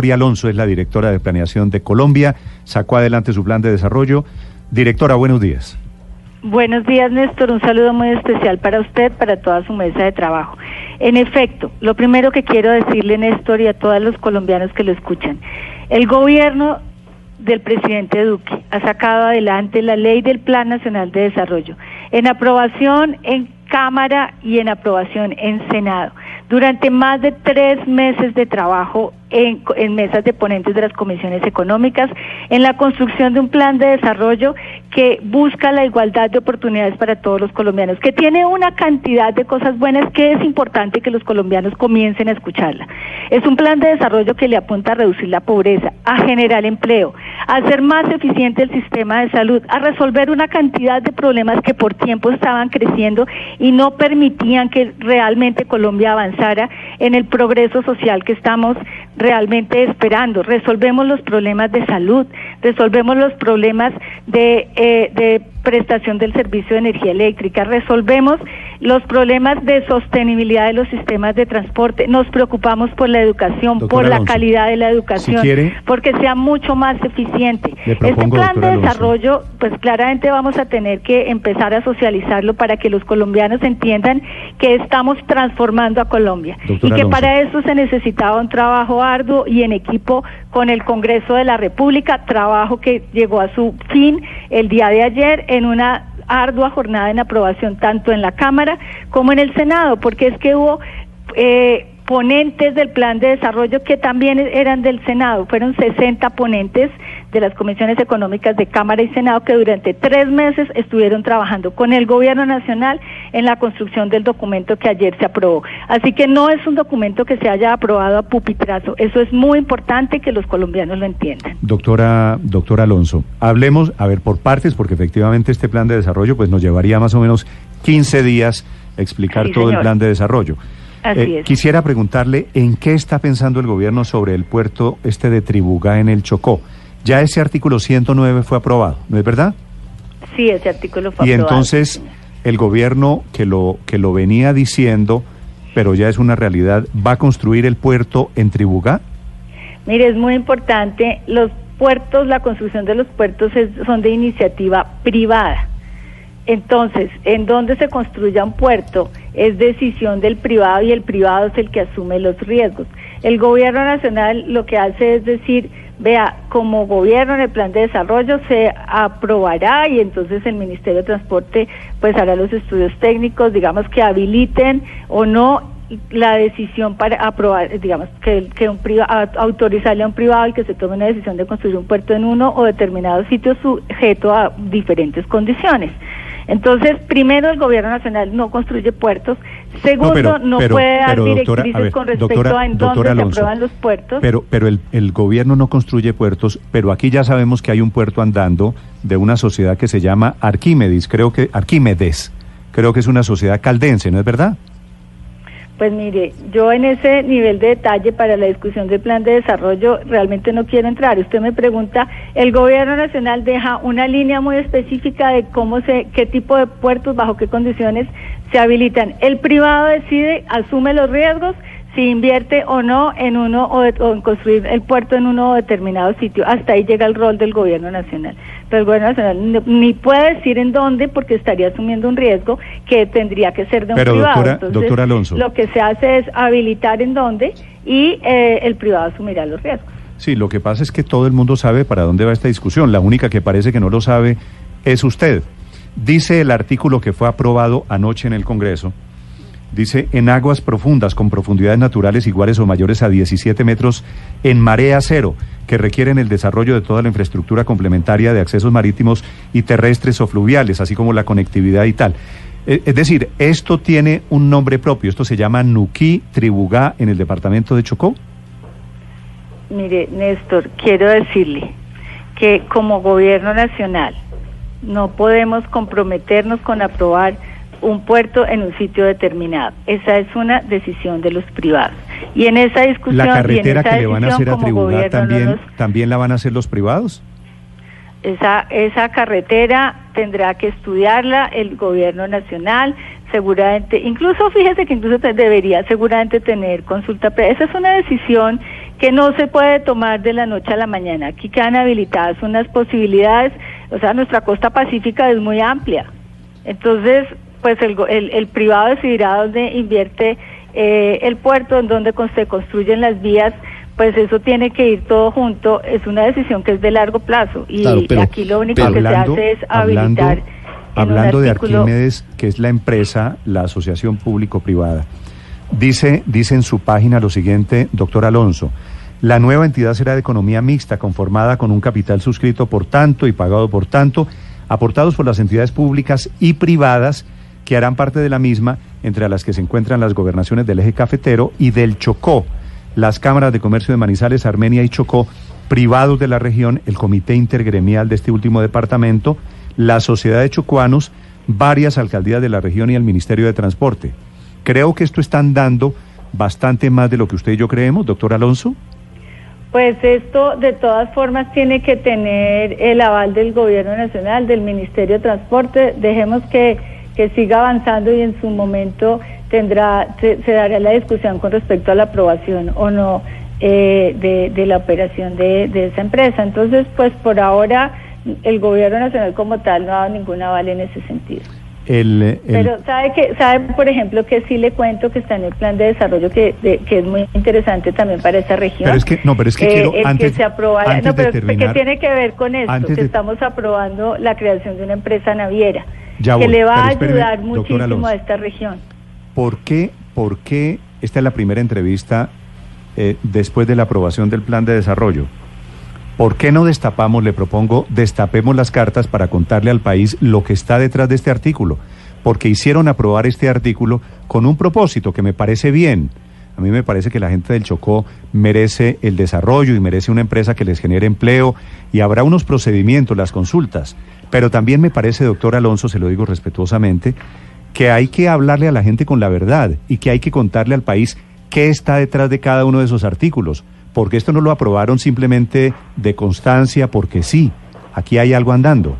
Gloria Alonso es la directora de planeación de Colombia. Sacó adelante su plan de desarrollo. Directora, buenos días. Buenos días, Néstor. Un saludo muy especial para usted, para toda su mesa de trabajo. En efecto, lo primero que quiero decirle, Néstor, y a todos los colombianos que lo escuchan, el gobierno del presidente Duque ha sacado adelante la ley del Plan Nacional de Desarrollo en aprobación en Cámara y en aprobación en Senado. Durante más de tres meses de trabajo en, mesas de ponentes de las comisiones económicas, en la construcción de un plan de desarrollo que busca la igualdad de oportunidades para todos los colombianos, que tiene una cantidad de cosas buenas que es importante que los colombianos comiencen a escucharla. Es un plan de desarrollo que le apunta a reducir la pobreza, a generar empleo, a hacer más eficiente el sistema de salud, a resolver una cantidad de problemas que por tiempo estaban creciendo y no permitían que realmente Colombia avanzara en el progreso social que estamos realmente esperando. Resolvemos los problemas de salud, resolvemos los problemas de, eh, de prestación del servicio de energía eléctrica, resolvemos los problemas de sostenibilidad de los sistemas de transporte, nos preocupamos por la educación, Doctora por la calidad de la educación, si quiere- porque sea mucho más eficiente. Este plan de Alonso. desarrollo, pues claramente vamos a tener que empezar a socializarlo para que los colombianos entiendan que estamos transformando a Colombia y que Alonso. para eso se necesitaba un trabajo arduo y en equipo con el Congreso de la República, trabajo que llegó a su fin el día de ayer en una ardua jornada en aprobación tanto en la Cámara como en el Senado, porque es que hubo eh, ponentes del plan de desarrollo que también eran del Senado, fueron 60 ponentes de las comisiones económicas de Cámara y Senado que durante tres meses estuvieron trabajando con el gobierno nacional en la construcción del documento que ayer se aprobó. Así que no es un documento que se haya aprobado a pupitrazo, eso es muy importante que los colombianos lo entiendan. Doctora, doctora Alonso, hablemos, a ver, por partes, porque efectivamente este plan de desarrollo pues nos llevaría más o menos 15 días explicar Sí, todo el plan de desarrollo. Eh, Así es. Quisiera preguntarle en qué está pensando el gobierno sobre el puerto este de Tribugá en el Chocó. Ya ese artículo 109 fue aprobado, ¿no es verdad? Sí, ese artículo fue Y aprobado, entonces sí, señor. El gobierno que lo que lo venía diciendo, pero ya es una realidad, va a construir el puerto en Tribugá. Mire, es muy importante, los puertos, la construcción de los puertos es- son de iniciativa privada. Entonces, en donde se construya un puerto es decisión del privado y el privado es el que asume los riesgos. El gobierno nacional lo que hace es decir, vea, como gobierno en el plan de desarrollo se aprobará y entonces el Ministerio de Transporte pues hará los estudios técnicos, digamos que habiliten o no la decisión para aprobar, digamos, que, que un priva, autorizarle a un privado el que se tome una decisión de construir un puerto en uno o determinado sitio sujeto a diferentes condiciones. Entonces, primero, el gobierno nacional no construye puertos. Segundo, pero- no pero- puede dar pero, doctora, a directrices ver, con respecto doctora- a en dónde se aprueban los puertos. Pero, pero el, el gobierno no construye puertos, pero aquí ya sabemos que hay un puerto andando de una sociedad que se llama Arquímedes, creo que Arquímedes, creo que es una sociedad caldense, ¿no es verdad? Pues mire, yo en ese nivel de detalle para la discusión del plan de desarrollo realmente no quiero entrar. Usted me pregunta, el gobierno nacional deja una línea muy específica de cómo se, qué tipo de puertos, bajo qué condiciones se habilitan. El privado decide, asume los riesgos si invierte o no en uno o, de- o en construir el puerto en uno o determinado sitio. Hasta ahí llega el rol del gobierno nacional. Pero el gobierno nacional no- ni puede decir en dónde porque estaría asumiendo un riesgo que tendría que ser de un Pero, privado. doctora- Entonces, doctora Alonso. Lo que se hace es habilitar en dónde y eh, el privado asumirá los riesgos. Sí, lo que pasa es que todo el mundo sabe para dónde va esta discusión. La única que parece que no lo sabe es usted. Dice el artículo que fue aprobado anoche en el Congreso, dice, en aguas profundas con profundidades naturales iguales o mayores a 17 metros en marea cero, que requieren el desarrollo de toda la infraestructura complementaria de accesos marítimos y terrestres o fluviales, así como la conectividad y tal. Eh, Es decir, esto tiene un nombre propio, esto se llama Nuquí Tribugá en el departamento de Chocó. Mire, Néstor, quiero decirle que como gobierno nacional no podemos comprometernos con aprobar un puerto en un sitio determinado. Esa es una decisión de los privados. Y en esa discusión... ¿La y en carretera esa que le van a hacer a no también, nos- también la van a hacer los privados? esa, esa carretera tendrá que estudiarla el gobierno nacional, seguramente, incluso fíjese que incluso te- debería seguramente tener consulta. previa. Esa es una decisión que no se puede tomar de la noche a la mañana. Aquí quedan habilitadas unas posibilidades, o sea, nuestra costa pacífica es muy amplia. Entonces, pues el, el, el privado decidirá dónde invierte eh, el puerto, en dónde con- se construyen las vías, pues eso tiene que ir todo junto, es una decisión que es de largo plazo y Claro, pero- aquí lo único pero- que hablando, se hace es hablando, habilitar un hablando de Arquímedes, que es la empresa, la asociación público-privada, dice, dice en su página lo siguiente, doctor Alonso, la nueva entidad será de economía mixta, conformada con un capital suscrito por tanto y pagado por tanto, aportados por las entidades públicas y privadas que harán parte de la misma, entre las que se encuentran las gobernaciones del eje cafetero y del Chocó, las cámaras de comercio de Manizales, Armenia y Chocó, privados de la región, el comité intergremial de este último departamento, la sociedad de chocuanos, varias alcaldías de la región y el Ministerio de Transporte. Creo que esto están dando bastante más de lo que usted y yo creemos, doctor Alonso. Pues esto de todas formas tiene que tener el aval del gobierno nacional, del Ministerio de Transporte. Dejemos que, que siga avanzando y en su momento tendrá se, se dará la discusión con respecto a la aprobación o no eh, de, de la operación de, de esa empresa. Entonces, pues por ahora el gobierno nacional como tal no ha dado ningún aval en ese sentido. El, el- Pero sabe que sabe por ejemplo que sí le cuento que está en el plan de desarrollo que, de- que es muy interesante también para esa región. Pero es que- no, pero es que Eh, quiero, el antes- que se aprobara, antes no, de pero que terminar- tiene que ver con esto, que de- estamos aprobando la creación de una empresa naviera Ya que voy, le va a ayudar muchísimo Alonso. a esta región. ¿Por qué, por qué esta es la primera entrevista eh, después de la aprobación del plan de desarrollo? ¿Por qué no destapamos, le propongo, destapemos las cartas para contarle al país lo que está detrás de este artículo? Porque hicieron aprobar este artículo con un propósito que me parece bien. A mí me parece que la gente del Chocó merece el desarrollo y merece una empresa que les genere empleo y habrá unos procedimientos, las consultas. Pero también me parece, doctor Alonso, se lo digo respetuosamente, que hay que hablarle a la gente con la verdad y que hay que contarle al país qué está detrás de cada uno de esos artículos, porque esto no lo aprobaron simplemente de constancia, porque sí, aquí hay algo andando.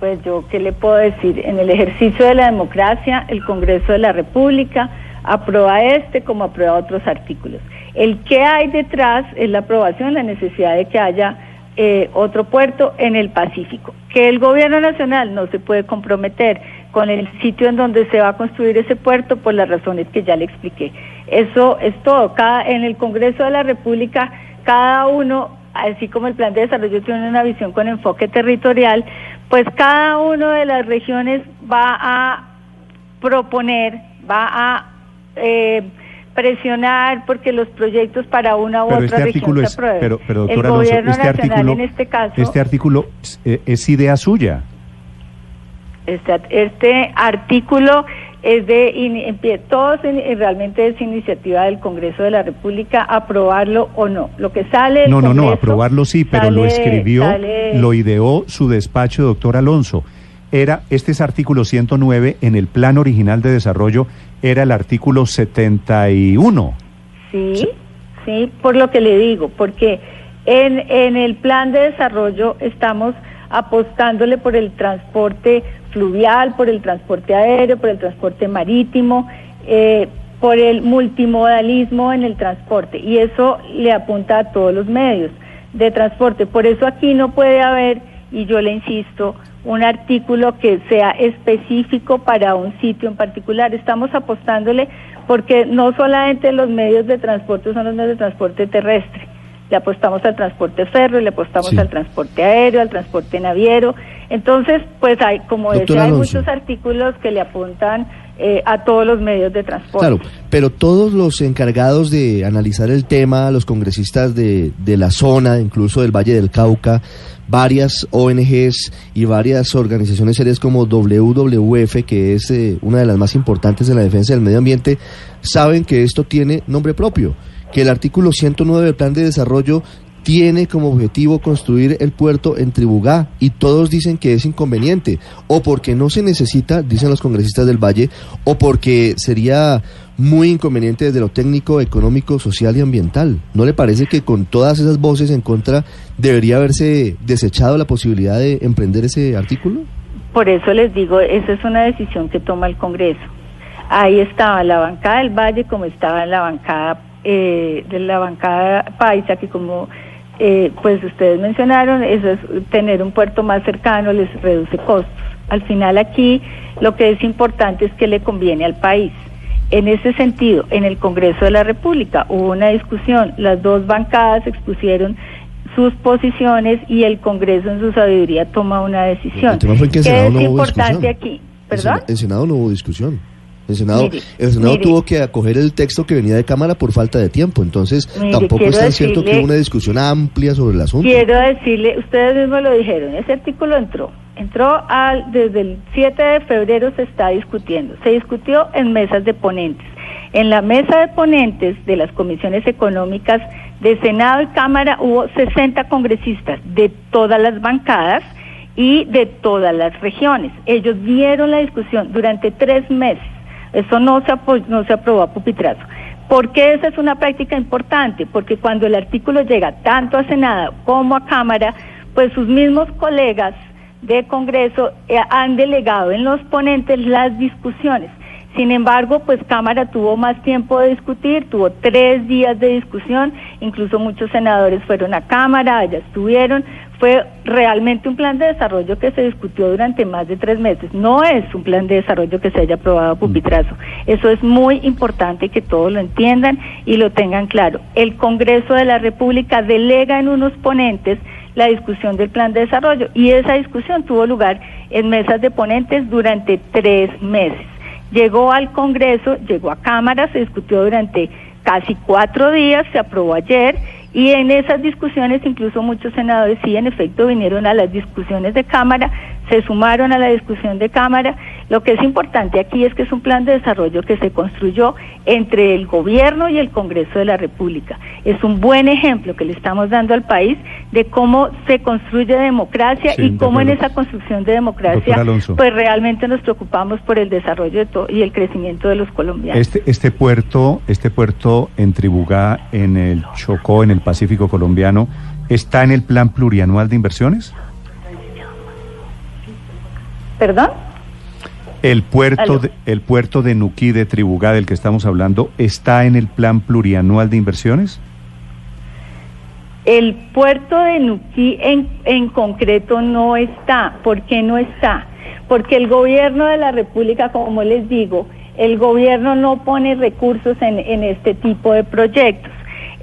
Pues yo, ¿qué le puedo decir? En el ejercicio de la democracia, el Congreso de la República aprueba este como aprueba otros artículos. El que hay detrás es la aprobación, la necesidad de que haya eh, otro puerto en el Pacífico. Que el gobierno nacional no se puede comprometer con el sitio en donde se va a construir ese puerto por las razones que ya le expliqué. Eso es todo. Cada, en el Congreso de la República, cada uno, así como el plan de desarrollo tiene una visión con enfoque territorial, pues cada una de las regiones va a proponer, va a eh, presionar porque los proyectos para una u Pero otra este región se aprueben. pero, pero el Alonso, gobierno este nacional artículo, en este caso, este artículo eh, es idea suya. este, este artículo es de in- todos in- realmente es iniciativa del Congreso de la República aprobarlo o no. Lo que sale No, no, no, aprobarlo sí, pero lo escribió, sale- lo ideó su despacho, doctor Alonso. Era, este es artículo 109, en el plan original de desarrollo era el artículo 71. Sí, sí, por lo que le digo, porque en, en el plan de desarrollo estamos apostándole por el transporte fluvial, por el transporte aéreo, por el transporte marítimo, eh, por el multimodalismo en el transporte y eso le apunta a todos los medios de transporte. Por eso aquí no puede haber, y yo le insisto, un artículo que sea específico para un sitio en particular. Estamos apostándole porque no solamente los medios de transporte son los medios de transporte terrestre, le apostamos al transporte ferro, le apostamos Sí. al transporte aéreo, al transporte naviero. Entonces, pues hay, como decía, hay Alonso. muchos artículos que le apuntan eh, a todos los medios de transporte. Claro, pero todos los encargados de analizar el tema, los congresistas de, de la zona, incluso del Valle del Cauca, varias ONGs y varias organizaciones serias como WWF, que es eh, una de las más importantes en la defensa del medio ambiente, saben que esto tiene nombre propio, que el artículo 109 del Plan de Desarrollo tiene como objetivo construir el puerto en Tribugá y todos dicen que es inconveniente o porque no se necesita, dicen los congresistas del Valle, o porque sería muy inconveniente desde lo técnico, económico, social y ambiental. ¿No le parece que con todas esas voces en contra debería haberse desechado la posibilidad de emprender ese artículo? Por eso les digo, esa es una decisión que toma el Congreso. Ahí estaba la bancada del Valle como estaba la bancada eh, de la bancada paisa que como eh, pues ustedes mencionaron, eso es tener un puerto más cercano, les reduce costos. Al final aquí lo que es importante es que le conviene al país. En ese sentido, en el Congreso de la República hubo una discusión, las dos bancadas expusieron sus posiciones y el Congreso en su sabiduría toma una decisión. El tema fue que en ¿Qué Senado es no hubo importante discusión. aquí? En ¿Perdón? Sena- En Senado no hubo discusión. En Senado, Mire, el Senado mire. tuvo que acoger el texto que venía de Cámara por falta de tiempo. Entonces, Mire, tampoco es tan cierto que hubo una discusión amplia sobre el asunto. Quiero decirle, ustedes mismos lo dijeron, ese artículo entró, entró al, desde el 7 de febrero se está discutiendo, se discutió en mesas de ponentes. En la mesa de ponentes de las comisiones económicas de Senado y Cámara hubo 60 congresistas de todas las bancadas y de todas las regiones. Ellos vieron la discusión durante tres meses. Eso no se, no se aprobó a pupitrazo. ¿Por qué esa es una práctica importante? Porque cuando el artículo llega tanto a Senado como a Cámara, pues sus mismos colegas de Congreso eh, han delegado en los ponentes las discusiones. Sin embargo, pues Cámara tuvo más tiempo de discutir, tuvo tres días de discusión, incluso muchos senadores fueron a Cámara, allá estuvieron. Fue realmente un plan de desarrollo que se discutió durante más de tres meses. No es un plan de desarrollo que se haya aprobado a pupitrazo. Eso es muy importante que todos lo entiendan y lo tengan claro. El Congreso de la República delega en unos ponentes la discusión del plan de desarrollo y esa discusión tuvo lugar en mesas de ponentes durante tres meses. Llegó al Congreso, llegó a Cámara, se discutió durante casi cuatro días, se aprobó ayer y en esas discusiones incluso muchos senadores sí en efecto vinieron a las discusiones de Cámara, se sumaron a la discusión de Cámara. Lo que es importante aquí es que es un plan de desarrollo que se construyó entre el gobierno y el Congreso de la República. Es un buen ejemplo que le estamos dando al país de cómo se construye democracia Sí, y cómo en esa construcción de democracia pues realmente nos preocupamos por el desarrollo de y el crecimiento de los colombianos. Este, este puerto, este puerto en Tribugá, en el Chocó, en el Pacífico colombiano, ¿está en el plan plurianual de inversiones? ¿Perdón? El puerto, de, el puerto de Nuquí de Tribugá del que estamos hablando, ¿está en el plan plurianual de inversiones? El puerto de Nuquí en, en concreto no está. ¿Por qué no está? Porque el gobierno de la República, como les digo, el gobierno no pone recursos en, en este tipo de proyectos.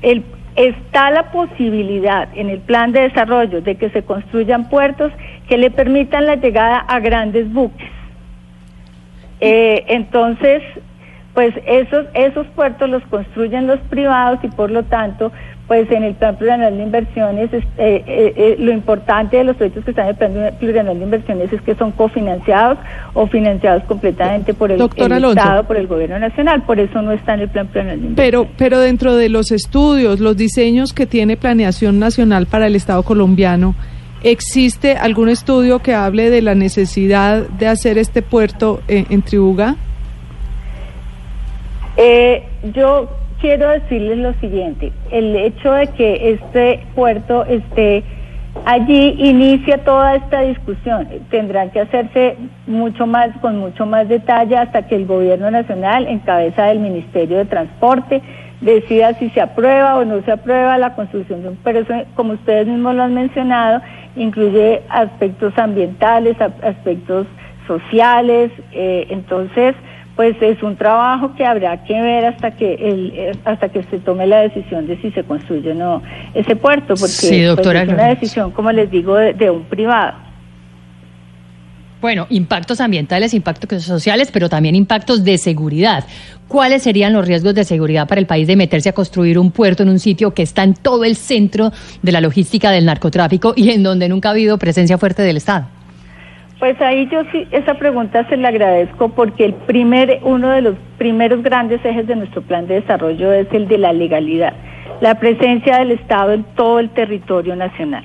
El- está la posibilidad en el plan de desarrollo de que se construyan puertos que le permitan la llegada a grandes buques. Eh, entonces, pues esos, esos puertos los construyen los privados y por lo tanto, pues en el plan plurianual de inversiones, es- eh, eh, eh, lo importante de los proyectos que están en el plan plurianual de inversiones es que son cofinanciados o financiados completamente por el. Estado, por el gobierno nacional, por eso no está en el plan plurianual de inversiones. Pero, pero dentro de los estudios, los diseños que tiene Planeación Nacional para el Estado colombiano, ¿existe algún estudio que hable de la necesidad de hacer este puerto en, en Tribugá? Eh, yo quiero decirles lo siguiente, el hecho de que este puerto esté allí inicia toda esta discusión. Tendrán que hacerse mucho más, con mucho más detalle hasta que el gobierno nacional, en cabeza del Ministerio de Transporte, decida si se aprueba o no se aprueba la construcción de un pero eso, como ustedes mismos lo han mencionado, incluye aspectos ambientales, aspectos sociales, eh, entonces pues es un trabajo que habrá que ver hasta que el, eh, hasta que se tome la decisión de si se construye o no ese puerto, porque Sí, pues, es una decisión, como les digo, de, de un privado. Bueno, impactos ambientales, impactos sociales, pero también impactos de seguridad. ¿Cuáles serían los riesgos de seguridad para el país de meterse a construir un puerto en un sitio que está en todo el centro de la logística del narcotráfico y en donde nunca ha habido presencia fuerte del Estado? Pues ahí yo sí, esa pregunta se la agradezco porque el primer, uno de los primeros grandes ejes de nuestro plan de desarrollo es el de la legalidad, la presencia del Estado en todo el territorio nacional.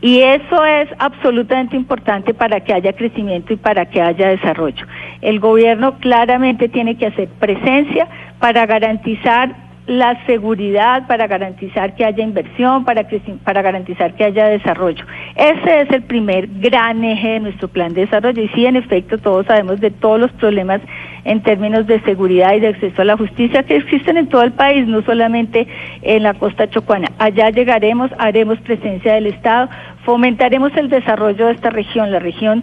Y eso es absolutamente importante para que haya crecimiento y para que haya desarrollo. El gobierno claramente tiene que hacer presencia para garantizar la seguridad para garantizar que haya inversión, para, para garantizar que haya desarrollo. Ese es el primer gran eje de nuestro plan de desarrollo. Y sí, en efecto, todos sabemos de todos los problemas en términos de seguridad y de acceso a la justicia que existen en todo el país, no solamente en la costa chocuana. Allá llegaremos, haremos presencia del Estado, fomentaremos el desarrollo de esta región. La región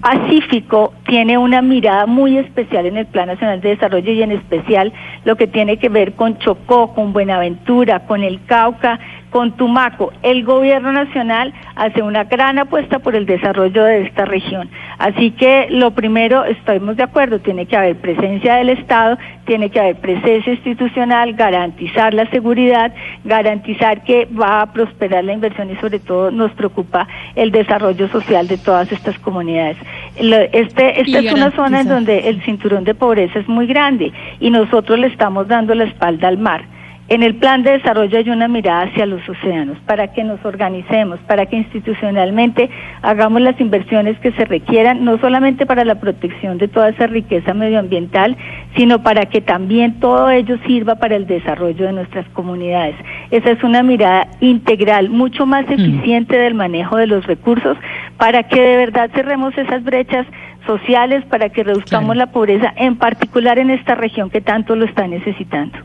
Pacífico tiene una mirada muy especial en el Plan Nacional de Desarrollo y en especial lo que tiene que ver con Chocó, con Buenaventura, con el Cauca, con Tumaco. El gobierno nacional hace una gran apuesta por el desarrollo de esta región. Así que lo primero, estamos de acuerdo, tiene que haber presencia del Estado, tiene que haber presencia institucional, garantizar la seguridad, garantizar que va a prosperar la inversión y sobre todo nos preocupa el desarrollo social de todas estas comunidades. Este, esta es una zona en donde el cinturón de pobreza es muy grande y nosotros le estamos dando la espalda al mar. En el plan de desarrollo hay una mirada hacia los océanos, para que nos organicemos, para que institucionalmente hagamos las inversiones que se requieran, no solamente para la protección de toda esa riqueza medioambiental, sino para que también todo ello sirva para el desarrollo de nuestras comunidades. Esa es una mirada integral, mucho más mm. eficiente del manejo de los recursos, para que de verdad cerremos esas brechas sociales, para que reduzcamos la pobreza, en particular en esta región que tanto lo está necesitando.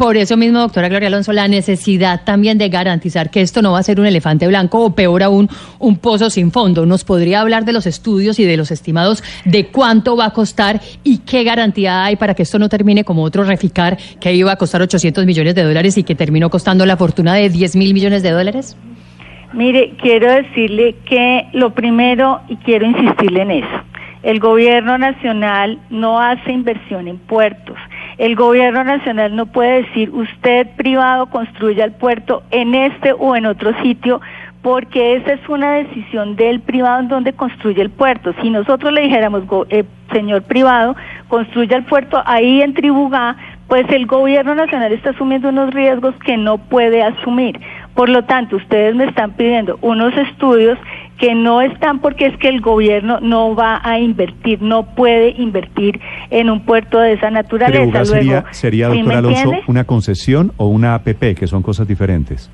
Por eso mismo, doctora Gloria Alonso, la necesidad también de garantizar que esto no va a ser un elefante blanco o peor aún, un pozo sin fondo. ¿Nos podría hablar de los estudios y de los estimados de cuánto va a costar y qué garantía hay para que esto no termine como otro reficar que iba a costar 800 millones de dólares y que terminó costando la fortuna de 10 mil millones de dólares? Mire, quiero decirle que lo primero, y quiero insistirle en eso, el gobierno nacional no hace inversión en puertos el gobierno nacional no puede decir usted privado construya el puerto en este o en otro sitio porque esa es una decisión del privado en donde construye el puerto. Si nosotros le dijéramos, eh, señor privado, construya el puerto ahí en Tribugá, pues el gobierno nacional está asumiendo unos riesgos que no puede asumir. Por lo tanto, ustedes me están pidiendo unos estudios que no están porque es que el gobierno no va a invertir, no puede invertir en un puerto de esa naturaleza. sería, sería doctor Alonso, una concesión o una APP, que son cosas diferentes.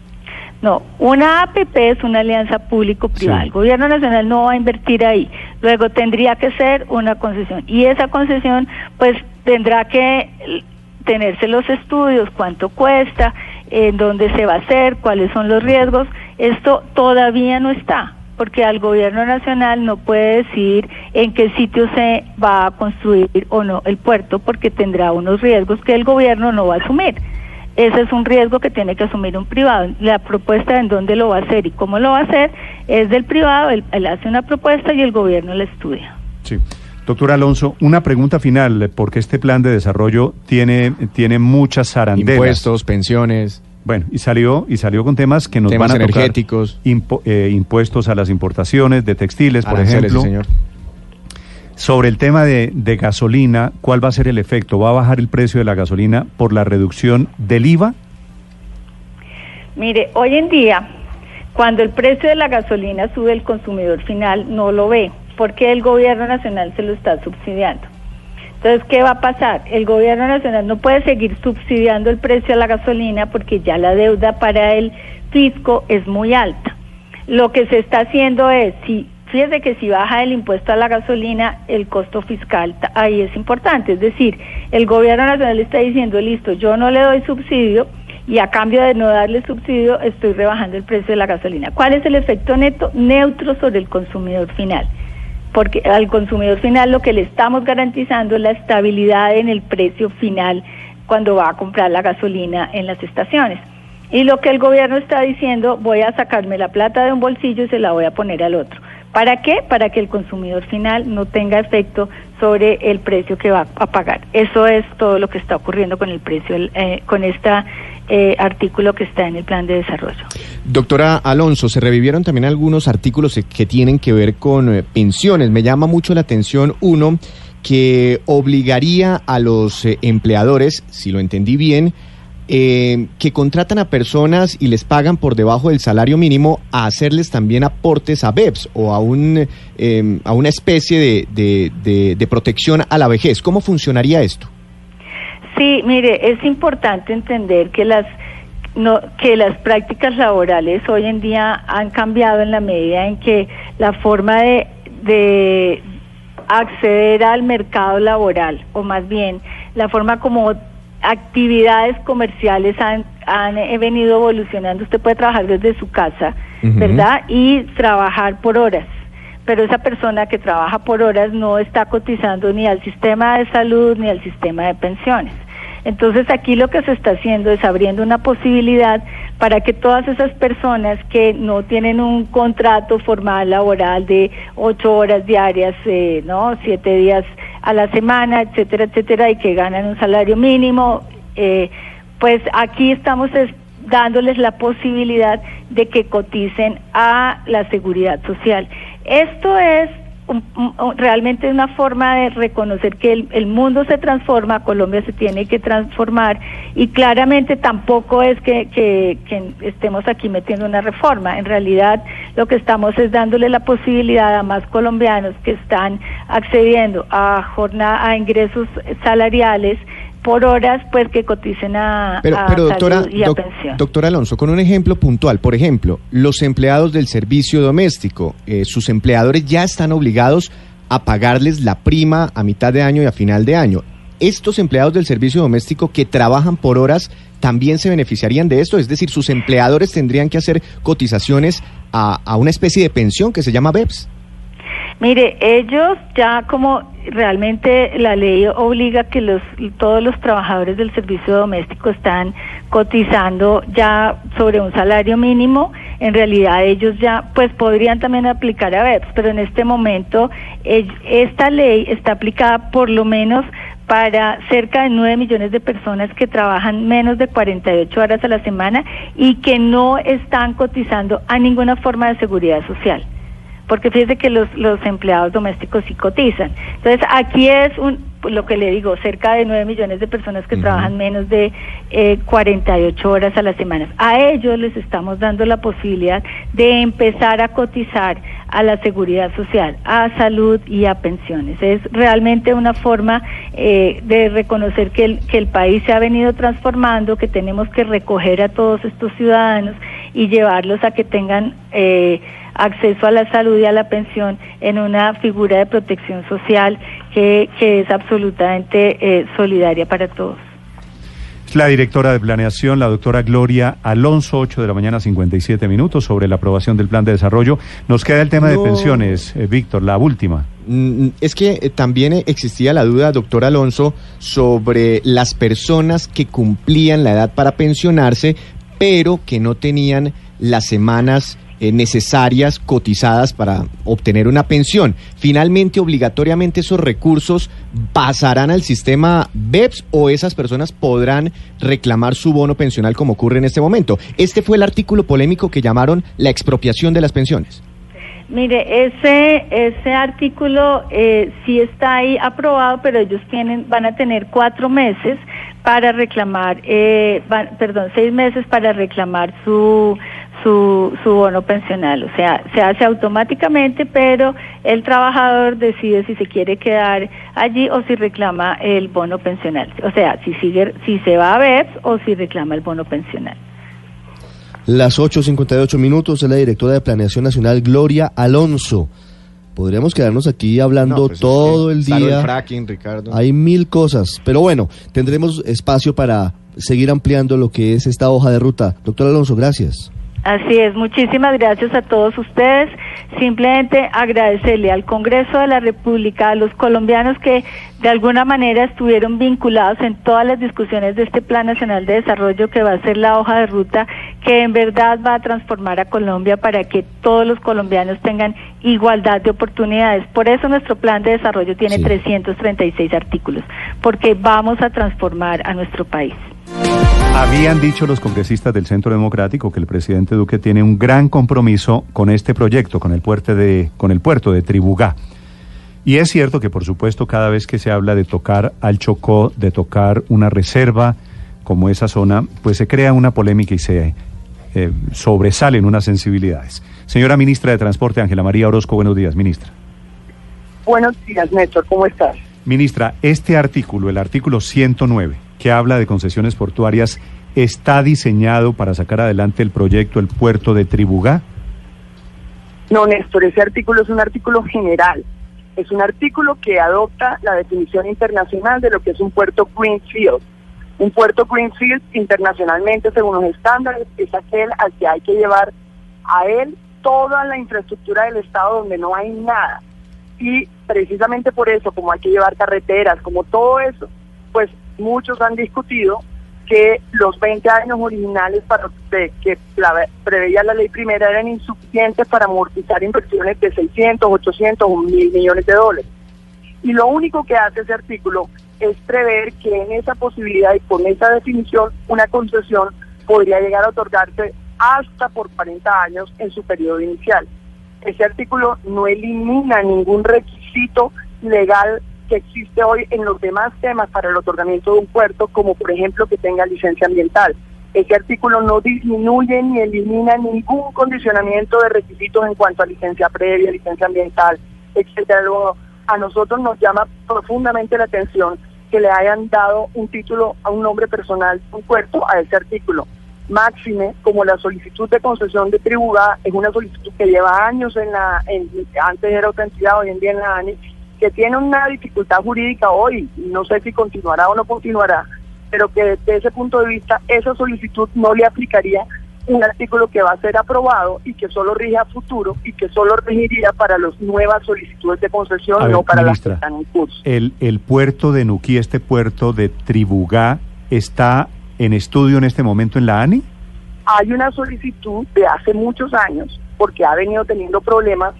No, una APP es una alianza público-privada. El gobierno nacional no va a invertir ahí. Luego tendría que ser una concesión. Y esa concesión, pues, tendrá que tenerse los estudios, cuánto cuesta, en dónde se va a hacer, cuáles son los riesgos. Esto todavía no está porque al gobierno nacional no puede decir en qué sitio se va a construir o no el puerto, porque tendrá unos riesgos que el gobierno no va a asumir. Ese es un riesgo que tiene que asumir un privado. La propuesta en dónde lo va a hacer y cómo lo va a hacer es del privado, él, hace una propuesta y el gobierno la estudia. Sí. Doctor Alonso, una pregunta final, porque este plan de desarrollo tiene, tiene muchas zaranderas. Impuestos, pensiones. Bueno, y salió y salió con temas que nos van a energéticos. Eh, impuestos a las importaciones de textiles, por ejemplo. señor. Sobre el tema de, de, gasolina, ¿cuál va a ser el efecto? ¿Va a bajar el precio de la gasolina por la reducción del IVA? Mire, hoy en día, cuando el precio de la gasolina sube, el consumidor final no lo ve, porque el gobierno nacional se lo está subsidiando. Entonces, ¿qué va a pasar? El gobierno nacional no puede seguir subsidiando el precio de la gasolina porque ya la deuda para el fisco es muy alta. Lo que se está haciendo es, si fíjese que si baja el impuesto a la gasolina, el costo fiscal ahí es importante. Es decir, el gobierno nacional está diciendo, listo, yo no le doy subsidio y a cambio de no darle subsidio estoy rebajando el precio de la gasolina. ¿Cuál es el efecto neto? Neutro sobre el consumidor final porque al consumidor final lo que le estamos garantizando es la estabilidad en el precio final cuando va a comprar la gasolina en las estaciones. Y lo que el gobierno está diciendo, voy a sacarme la plata de un bolsillo y se la voy a poner al otro. ¿Para qué? Para que el consumidor final no tenga efecto sobre el precio que va a pagar. Eso es todo lo que está ocurriendo con el precio, eh, con esta eh, artículo que está en el plan de desarrollo. Doctora Alonso, se revivieron también algunos artículos que tienen que ver con eh, pensiones. Me llama mucho la atención uno que obligaría a los eh, empleadores, si lo entendí bien, eh, que contratan a personas y les pagan por debajo del salario mínimo a hacerles también aportes a BEPS o a, un, eh, a una especie de, de, de, de protección a la vejez. ¿Cómo funcionaría esto? Sí, mire, es importante entender que las no, que las prácticas laborales hoy en día han cambiado en la medida en que la forma de, de acceder al mercado laboral, o más bien la forma como actividades comerciales han, han eh, venido evolucionando. Usted puede trabajar desde su casa. ¿verdad? Y trabajar por horas. Pero esa persona que trabaja por horas no está cotizando ni al sistema de salud ni al sistema de pensiones. Entonces aquí lo que se está haciendo es abriendo una posibilidad para que todas esas personas que no tienen un contrato formal laboral de ocho horas diarias, eh, no, siete días a la semana, etcétera, etcétera, y que ganan un salario mínimo, eh, pues aquí estamos es- dándoles la posibilidad de que coticen a la seguridad social. Esto es un- un- realmente una forma de reconocer que el, el mundo se transforma, Colombia se tiene que transformar y claramente tampoco es que- que estemos aquí metiendo una reforma. En realidad lo que estamos es dándole la posibilidad a más colombianos que están accediendo a jornada, a ingresos salariales por horas, pues que coticen a, Pero, a pero doctora, salud y a doc- pensión. doctora Alonso, con un ejemplo puntual, por ejemplo, los empleados del servicio doméstico, eh, sus empleadores ya están obligados a pagarles la prima a mitad de año y a final de año. Estos empleados del servicio doméstico que trabajan por horas también se beneficiarían de esto, es decir, sus empleadores tendrían que hacer cotizaciones a, a una especie de pensión que se llama BEPS. Mire, ellos ya como realmente la ley obliga que los todos los trabajadores del servicio doméstico están cotizando ya sobre un salario mínimo, en realidad ellos ya pues podrían también aplicar a BEPS, pero en este momento esta ley está aplicada por lo menos para cerca de 9 millones de personas que trabajan menos de 48 horas a la semana y que no están cotizando a ninguna forma de seguridad social porque fíjese que los, los empleados domésticos sí cotizan. Entonces, aquí es un, lo que le digo, cerca de 9 millones de personas que trabajan menos de eh, 48 horas a la semana. A ellos les estamos dando la posibilidad de empezar a cotizar a la seguridad social, a salud y a pensiones. Es realmente una forma eh, de reconocer que el, que el país se ha venido transformando, que tenemos que recoger a todos estos ciudadanos y llevarlos a que tengan eh, acceso a la salud y a la pensión en una figura de protección social que, que es absolutamente eh, solidaria para todos. Es la directora de planeación, la doctora Gloria Alonso, 8 de la mañana, 57 minutos, sobre la aprobación del plan de desarrollo. Nos queda el tema No. de pensiones, eh, Víctor, la última. Mm, Es que eh, también existía la duda, doctor Alonso, sobre las personas que cumplían la edad para pensionarse, pero que no tenían las semanas eh, necesarias cotizadas para obtener una pensión. Finalmente, obligatoriamente esos recursos pasarán al sistema BEPS o esas personas podrán reclamar su bono pensional como ocurre en este momento. Este fue el artículo polémico que llamaron la expropiación de las pensiones. Mire, ese ese artículo eh, sí está ahí aprobado, pero ellos tienen van a tener cuatro meses para reclamar, eh, van- perdón, seis meses para reclamar su su su bono pensional. O sea, se hace automáticamente, pero el trabajador decide si se quiere quedar allí o si reclama el bono pensional. O sea, si sigue si se va a ver o si reclama el bono pensional. Las 8.58 minutos es la directora de Planeación Nacional, Gloria Alonso. Podríamos quedarnos aquí hablando No, pues es todo que el día. el fracking, Ricardo. Hay mil cosas, pero bueno, tendremos espacio para seguir ampliando lo que es esta hoja de ruta. Doctor Alonso, gracias. Así es, muchísimas gracias a todos ustedes. Simplemente agradecerle al Congreso de la República, a los colombianos que de alguna manera estuvieron vinculados en todas las discusiones de este Plan Nacional de Desarrollo que va a ser la hoja de ruta que en verdad va a transformar a Colombia para que todos los colombianos tengan igualdad de oportunidades. Por eso nuestro Plan de Desarrollo tiene 336 artículos, porque vamos a transformar a nuestro país. Habían dicho los congresistas del Centro Democrático que el presidente Duque tiene un gran compromiso con este proyecto, con el puerto de, con el puerto de Tribugá. Y es cierto que, por supuesto, cada vez que se habla de tocar al Chocó, de tocar una reserva como esa zona, pues se crea una polémica y se eh, sobresalen unas sensibilidades. Señora ministra de Transporte, Ángela María Orozco, buenos días, ministra. Buenos días, Néstor, ¿cómo estás? Ministra, este artículo, el artículo 109, que habla de concesiones portuarias, ¿está diseñado para sacar adelante el proyecto El Puerto de Tribugá? No, Néstor, ese artículo es un artículo general. Es un artículo que adopta la definición internacional de lo que es un puerto Greenfield. Un puerto Greenfield internacionalmente, según los estándares, es aquel al que hay que llevar a él toda la infraestructura del Estado donde no hay nada. Y precisamente por eso, como hay que llevar carreteras, como todo eso, pues muchos han discutido que los 20 años originales para que preveía la ley primera eran insuficientes para amortizar inversiones de 600, 800 o mil millones de dólares. Y lo único que hace ese artículo es prever que en esa posibilidad y con esa definición una concesión podría llegar a otorgarse hasta por 40 años en su periodo inicial. Ese artículo no elimina ningún requisito legal que existe hoy en los demás temas para el otorgamiento de un puerto, como por ejemplo que tenga licencia ambiental. Ese artículo no disminuye ni elimina ningún condicionamiento de requisitos en cuanto a licencia previa, licencia ambiental, etcétera. A nosotros nos llama profundamente la atención que le hayan dado un título a un nombre personal, un puerto, a ese artículo. Máxime, como la solicitud de concesión de tribuna es una solicitud que lleva años en la, en, antes era otra entidad, hoy en día en la ANI, que tiene una dificultad jurídica hoy, no sé si continuará o no continuará, pero que desde ese punto de vista esa solicitud no le aplicaría un artículo que va a ser aprobado y que solo rige a futuro y que solo regiría para las nuevas solicitudes de concesión, no para las que están en curso. El, el puerto de Nuquí, este puerto de Tribugá, ¿está en estudio en este momento en la ANI? Hay una solicitud de hace muchos años, porque ha venido teniendo problemas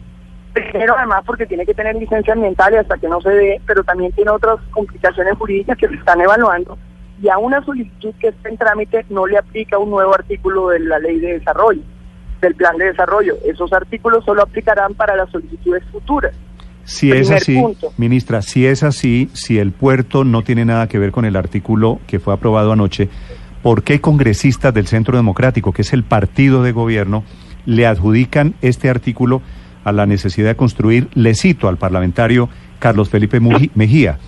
Primero, además, porque tiene que tener licencia ambiental y hasta que no se dé, pero también tiene otras complicaciones jurídicas que se están evaluando. Y a una solicitud que está en trámite no le aplica un nuevo artículo de la ley de desarrollo, del plan de desarrollo. Esos artículos solo aplicarán para las solicitudes futuras. Si es así, ministra, si es así, si el puerto no tiene nada que ver con el artículo que fue aprobado anoche, ¿por qué congresistas del Centro Democrático, que es el partido de gobierno, le adjudican este artículo a la necesidad de construir, le cito al parlamentario Carlos Felipe Mejía,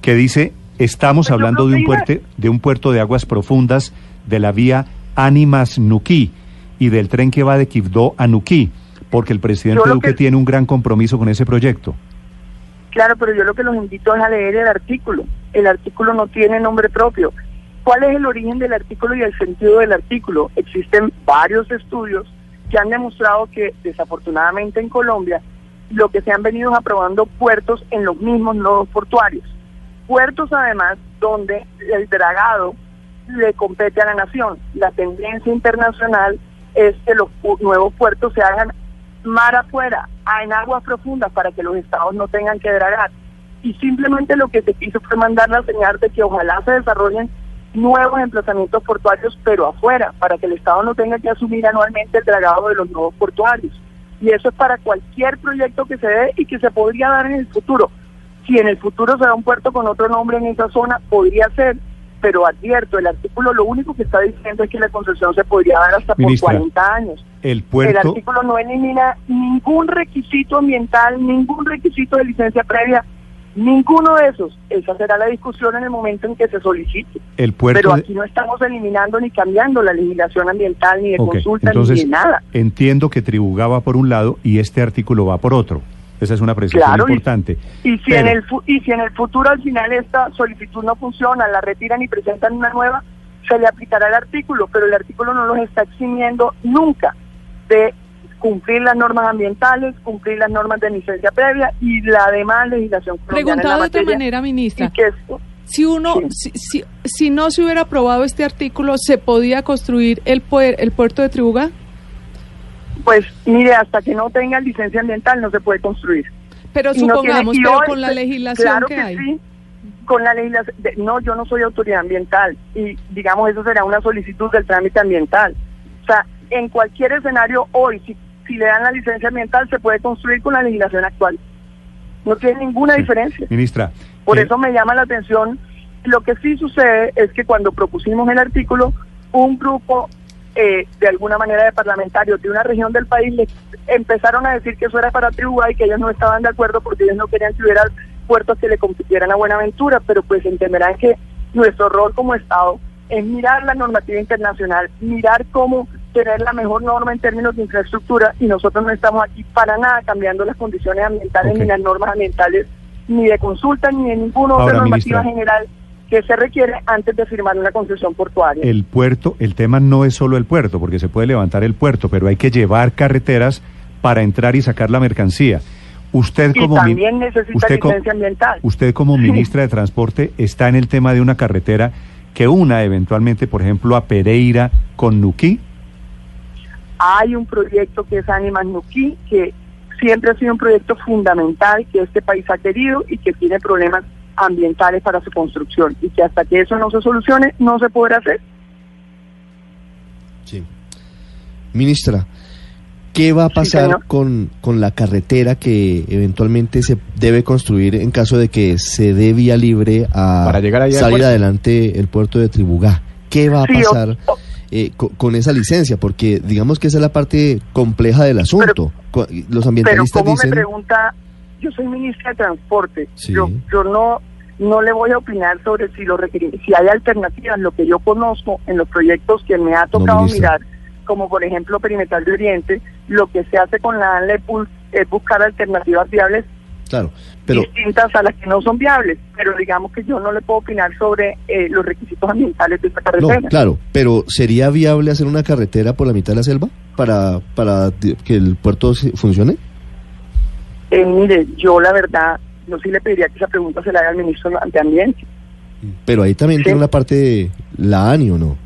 que dice, estamos hablando de un, puerto, de un puerto de aguas profundas de la vía Ánimas Nuquí y del tren que va de Quibdó a Nuquí, porque el presidente Duque tiene un gran compromiso con ese proyecto. Claro, pero yo lo que los invito es a leer el artículo. El artículo no tiene nombre propio. ¿Cuál es el origen del artículo y el sentido del artículo? Existen varios estudios que han demostrado que desafortunadamente en Colombia lo que se han venido aprobando puertos en los mismos nodos portuarios. Puertos además donde el dragado le compete a la nación. La tendencia internacional es que los nuevos puertos se hagan mar afuera, en aguas profundas para que los estados no tengan que dragar. Y simplemente lo que se quiso fue mandar la señal de que ojalá se desarrollen nuevos emplazamientos portuarios, pero afuera, para que el Estado no tenga que asumir anualmente el dragado de los nuevos portuarios. Y eso es para cualquier proyecto que se dé y que se podría dar en el futuro. Si en el futuro se da un puerto con otro nombre en esa zona, podría ser, pero advierto, el artículo lo único que está diciendo es que la concesión se podría dar hasta por 40 años. El, puerto... el artículo no elimina ningún requisito ambiental, ningún requisito de licencia previa, Ninguno de esos. Esa será la discusión en el momento en que se solicite. El puerto Pero aquí no estamos eliminando ni cambiando la legislación ambiental, ni de consulta, ni de nada. Entiendo que Tribugá va por un lado y este artículo va por otro. Esa es una precisión importante. Y, si en el y si en el futuro al final esta solicitud no funciona, la retiran y presentan una nueva, se le aplicará el artículo, pero el artículo no los está eximiendo nunca de cumplir las normas ambientales, cumplir las normas de licencia previa y la demás legislación Preguntado de otra manera, ministra. si uno, si, si, no se hubiera aprobado este artículo, ¿se podía construir el, el puerto de Tribuga? Pues mire, hasta que no tenga licencia ambiental no se puede construir. Pero supongamos, pero con la legislación que, hay. con la legislación, de- no, yo no soy autoridad ambiental y digamos eso será una solicitud del trámite ambiental. O sea, en cualquier escenario hoy, si, si le dan la licencia ambiental, se puede construir con la legislación actual. No tiene ninguna diferencia. Ministra, Por eh, eso me llama la atención. Lo que sí sucede es que cuando propusimos el artículo, un grupo eh, de alguna manera de parlamentarios de una región del país le empezaron a decir que eso era para Tribúa y que ellos no estaban de acuerdo porque ellos no querían que hubiera puertos que le compitieran a Buenaventura, pero pues entenderán que nuestro rol como Estado es mirar la normativa internacional, mirar cómo tener la mejor norma en términos de infraestructura y nosotros no estamos aquí para nada cambiando las condiciones ambientales ni las normas ambientales ni de consulta ni de ninguna otra normativa ministra. general que se requiere antes de firmar una concesión portuaria. el puerto, el tema no es solo el puerto, porque se puede levantar el puerto, pero hay que llevar carreteras para entrar y sacar la mercancía. Usted y como mi- también necesita usted co- licencia ambiental. Usted como ministra de Transporte está en el tema de una carretera que una eventualmente, por ejemplo, a Pereira con Nuquí. Hay un proyecto que es Animas Nuquí, que siempre ha sido un proyecto fundamental que este país ha querido y que tiene problemas ambientales para su construcción y que hasta que eso no se solucione no se podrá hacer. Sí. Ministra, ¿qué va a pasar con, con la carretera que eventualmente se debe construir en caso de que se dé vía libre a Para llegar allá al salir adelante el puerto de Tribugá? ¿Qué va a Sí, o- pasar eh, co- con, esa licencia? Porque digamos que esa es la parte compleja del asunto. Los Pero ambientalistas como me dicen... pregunta, yo soy ministra de Transporte, Sí. yo, yo no no le voy a opinar sobre si lo si hay alternativas, lo que yo conozco en los proyectos que me ha tocado mirar, como por ejemplo Perimetral de Oriente, lo que se hace con la ANLE es buscar alternativas viables Claro, pero distintas a las que no son viables, pero digamos que yo no le puedo opinar sobre eh, los requisitos ambientales de esta no, carretera. claro, pero ¿sería viable hacer una carretera por la mitad de la selva para, para que el puerto funcione? Eh, mire, yo la verdad, yo sí le pediría que esa pregunta se la haga al ministro de Ambiente. Pero ahí también Sí. tiene una parte de la ANI, ¿o no?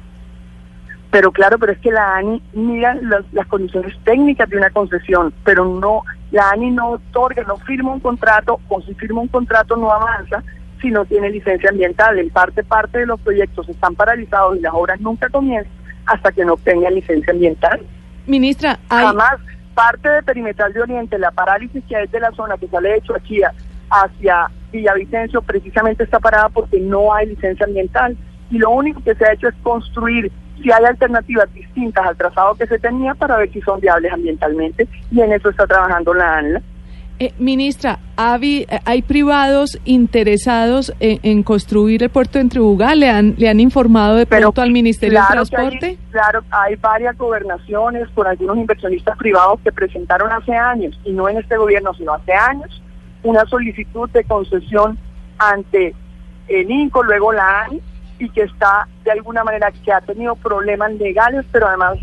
Pero claro, pero es que la ANI mira las, las condiciones técnicas de una concesión, pero no, la ANI no otorga, no firma un contrato, o si firma un contrato no avanza si no tiene licencia ambiental. En parte, parte de los proyectos están paralizados y las obras nunca comienzan hasta que no obtengan licencia ambiental. Ministra, hay, Jamás parte de Perimetral de Oriente, la parálisis que hay de la zona que sale de Choachía hacia Villavicencio, precisamente está parada porque no hay licencia ambiental. Y lo único que se ha hecho es construir si hay alternativas distintas al trazado que se tenía para ver si son viables ambientalmente. Y en eso está trabajando la ANLA. eh, ministra, ¿habi- eh, hay privados interesados en, en construir el puerto en Tribugá. ¿Le han, le han informado de Pero pronto al Ministerio claro de hay- Transporte? claro, hay varias gobernaciones con algunos inversionistas privados que presentaron hace años, y no en este gobierno, sino hace años, una solicitud de concesión ante el INCO, luego la ANI, y que está de alguna manera, que ha tenido problemas legales, pero además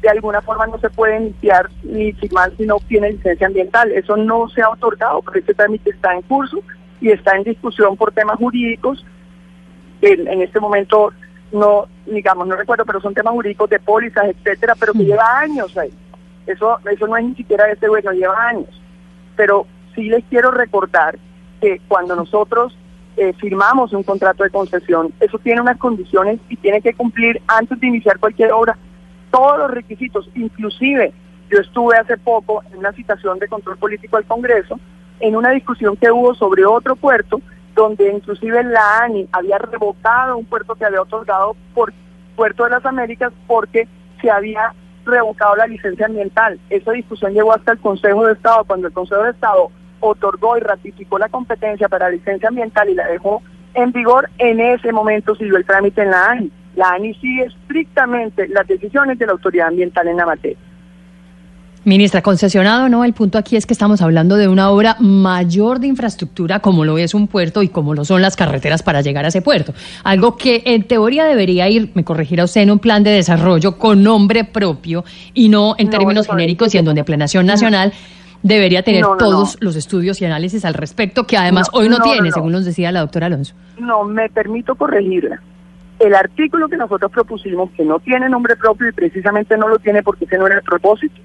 de alguna forma no se puede iniciar ni firmar si no obtiene licencia ambiental. Eso no se ha otorgado, pero este trámite está en curso y está en discusión por temas jurídicos en, en este momento no, digamos, no recuerdo, pero son temas jurídicos de pólizas, etcétera, pero que lleva años ahí. Eso, eso no es ni siquiera este bueno, lleva años. Pero sí les quiero recordar que cuando nosotros eh, firmamos un contrato de concesión, eso tiene unas condiciones y tiene que cumplir antes de iniciar cualquier obra. Todos los requisitos, inclusive yo estuve hace poco en una citación de control político al Congreso, en una discusión que hubo sobre otro puerto, donde inclusive la ANI había revocado un puerto que había otorgado por Puerto de las Américas porque se había revocado la licencia ambiental. Esa discusión llegó hasta el Consejo de Estado, cuando el Consejo de Estado otorgó y ratificó la competencia para la licencia ambiental y la dejó en vigor, en ese momento siguió el trámite en la ANI. La ANI sigue estrictamente las decisiones de la autoridad ambiental en la materia. Ministra, concesionado no, el punto aquí es que estamos hablando de una obra mayor de infraestructura como lo es un puerto y como lo son las carreteras para llegar a ese puerto. Algo que en teoría debería ir, me corregirá usted, en un plan de desarrollo con nombre propio y no en No, términos no, genéricos y en donde Planeación Nacional debería tener No, no, todos no. los estudios y análisis al respecto, que además hoy no, tiene, según nos decía la doctora Alonso. No, me permito corregirla. El artículo que nosotros propusimos, que no tiene nombre propio y precisamente no lo tiene porque ese no era el propósito,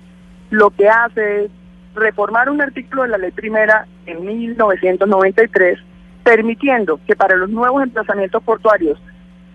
lo que hace es reformar un artículo de la ley primera en 1993 permitiendo que para los nuevos emplazamientos portuarios,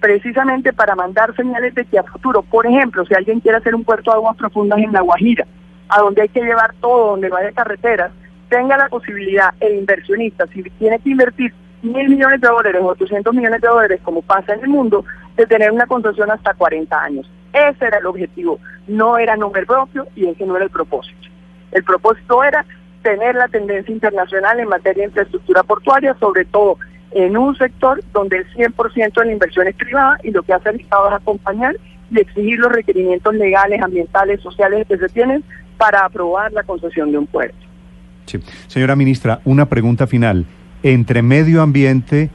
precisamente para mandar señales de que a futuro, por ejemplo, si alguien quiere hacer un puerto de aguas profundas en La Guajira, a donde hay que llevar todo, donde no haya carreteras, tenga la posibilidad el inversionista, si tiene que invertir mil millones de dólares o 800 millones de dólares, como pasa en el mundo, de tener una concesión hasta 40 años. Ese era el objetivo, no era nombre propio y ese no era el propósito. El propósito era tener la tendencia internacional en materia de infraestructura portuaria, sobre todo en un sector donde el 100% de la inversión es privada y lo que hace el Estado es acompañar y exigir los requerimientos legales, ambientales, sociales que se tienen para aprobar la concesión de un puerto. Sí. Señora ministra, una pregunta final. Entre medio ambiente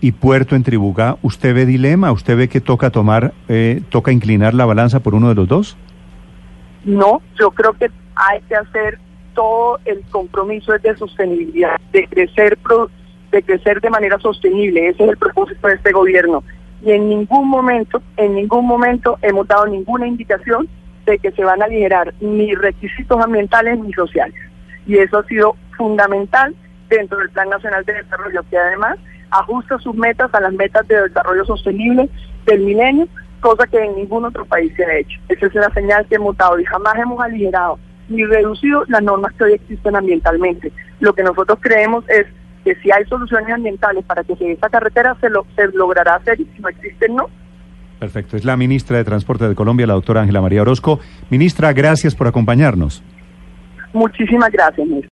y puerto en Tribugá, ¿usted ve dilema? ¿Usted ve que toca tomar, eh, toca inclinar la balanza por uno de los dos? No, yo creo que hay que hacer todo el compromiso de sostenibilidad, de crecer, de crecer de manera sostenible. Ese es el propósito de este gobierno. Y en ningún momento, en ningún momento hemos dado ninguna indicación de que se van a liberar ni requisitos ambientales ni sociales. Y eso ha sido fundamental dentro del Plan Nacional de Desarrollo, que además ajusta sus metas a las metas de desarrollo sostenible del milenio, cosa que en ningún otro país se ha hecho. Esa es una señal que hemos dado y jamás hemos aligerado ni reducido las normas que hoy existen ambientalmente. Lo que nosotros creemos es que si hay soluciones ambientales para que se esta carretera, se, lo, se logrará hacer y si no existen, no. Perfecto. Es la ministra de Transporte de Colombia, la doctora Ángela María Orozco. Ministra, gracias por acompañarnos. Muchísimas gracias, ministra.